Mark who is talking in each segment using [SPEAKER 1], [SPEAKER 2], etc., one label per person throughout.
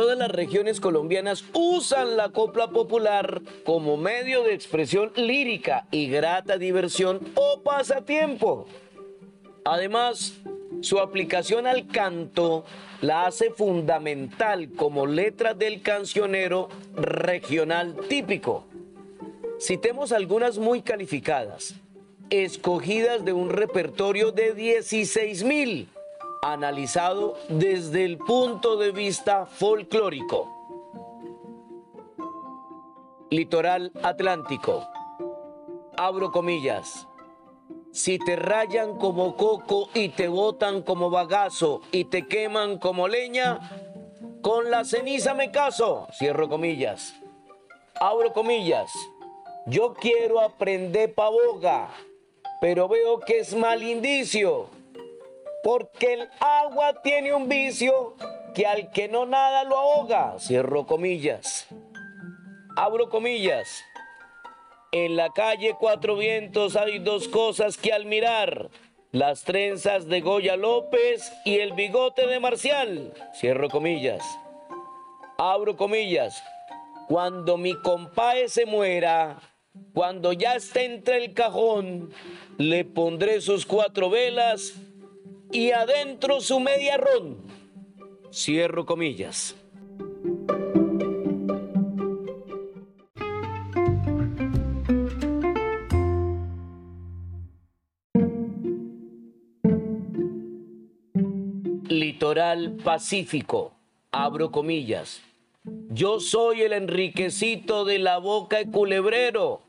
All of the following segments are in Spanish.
[SPEAKER 1] todas las regiones colombianas usan la copla popular como medio de expresión lírica y grata diversión o pasatiempo. Además, su aplicación al canto la hace fundamental como letra del cancionero regional típico. Citemos algunas muy calificadas, escogidas de un repertorio de 16 mil, analizado desde el punto de vista folclórico. Litoral Atlántico. Abro comillas. Si te rayan como coco y te botan como bagazo y te queman como leña, con la ceniza me caso. Cierro comillas. Abro comillas. Yo quiero aprender pavoga, pero veo que es mal indicio, porque el agua tiene un vicio que al que no nada lo ahoga. Cierro comillas. Abro comillas. En la calle Cuatro Vientos hay dos cosas que al mirar. Las trenzas de Goya López y el bigote de Marcial. Cierro comillas. Abro comillas. Cuando mi compadre se muera, cuando ya esté entre el cajón, le pondré sus cuatro velas y adentro su media ron. Cierro comillas. Litoral Pacífico, abro comillas. Yo soy el enriquecito de la boca de culebrero.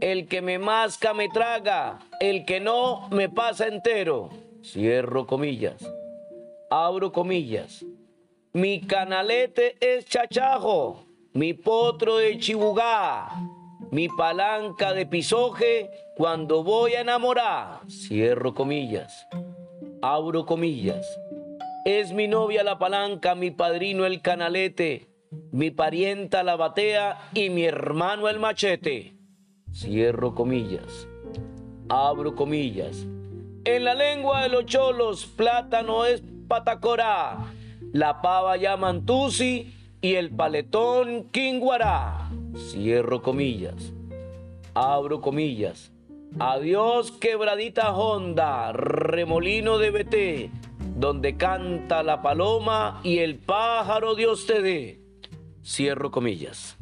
[SPEAKER 1] El que me masca me traga, el que no me pasa entero. Cierro comillas. Abro comillas. Mi canalete es chachajo, mi potro de chibugá, mi palanca de pisoje cuando voy a enamorar. Cierro comillas. Abro comillas. Es mi novia la palanca, mi padrino el canalete, mi parienta la batea y mi hermano el machete. Cierro comillas. Abro comillas. En la lengua de los cholos, plátano es patacorá, la pava llaman tusi y el paletón quinguará. Cierro comillas. Abro comillas. Adiós quebradita honda, remolino de BT, donde canta la paloma y el pájaro Dios te dé. Cierro comillas.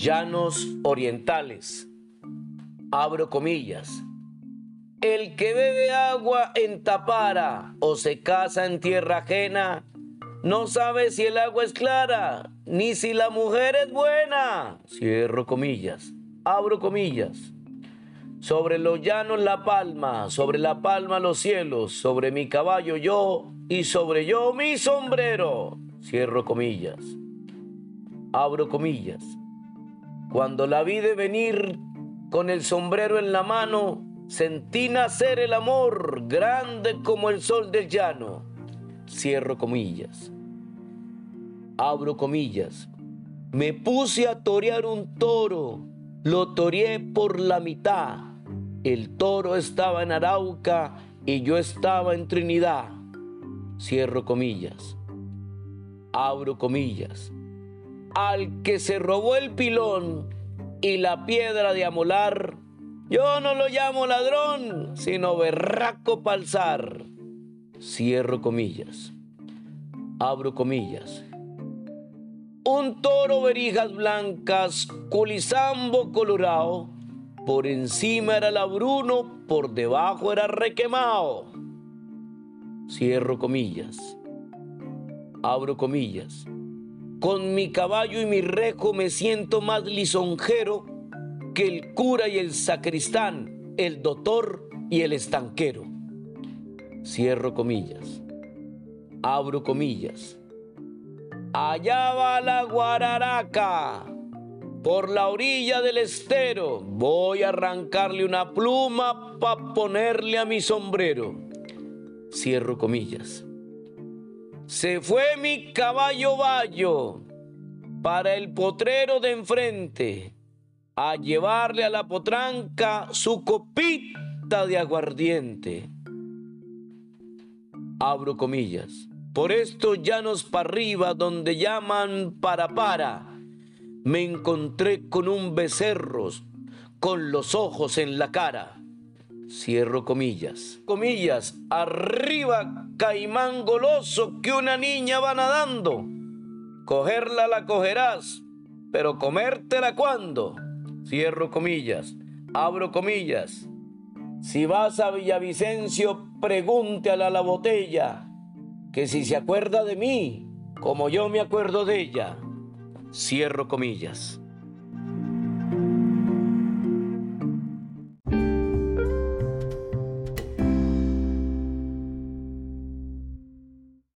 [SPEAKER 1] Llanos orientales. Abro comillas. El que bebe agua en tapara o se casa en tierra ajena, no sabe si el agua es clara, ni si la mujer es buena. Cierro comillas. Abro comillas. Sobre los llanos la palma, sobre la palma los cielos, sobre mi caballo yo y sobre yo mi sombrero. Cierro comillas. Abro comillas. Cuando la vi de venir con el sombrero en la mano, sentí nacer el amor grande como el sol del llano. Cierro comillas. Abro comillas. Me puse a torear un toro, lo toreé por la mitad. El toro estaba en Arauca y yo estaba en Trinidad. Cierro comillas. Abro comillas al que se robó el pilón y la piedra de amolar, yo no lo llamo ladrón, sino berraco palzar. Cierro comillas. Abro comillas. Un toro verijas blancas, culizambo colorado, por encima era labruno, por debajo era requemado. Cierro comillas. Abro comillas. Con mi caballo y mi rejo me siento más lisonjero que el cura y el sacristán, el doctor y el estanquero. Cierro comillas. Abro comillas. Allá va la guararaca. Por la orilla del estero voy a arrancarle una pluma para ponerle a mi sombrero. Cierro comillas. Se fue mi caballo bayo, para el potrero de enfrente a llevarle a la potranca su copita de aguardiente. Abro comillas. Por esto llanos para arriba, donde llaman para para, me encontré con un becerros con los ojos en la cara. Cierro comillas. Comillas, arriba caimán goloso que una niña va nadando. Cogerla la cogerás, pero comértela cuando. Cierro comillas. Abro comillas. Si vas a Villavicencio, pregúntale a la botella que si se acuerda de mí, como yo me acuerdo de ella. Cierro comillas.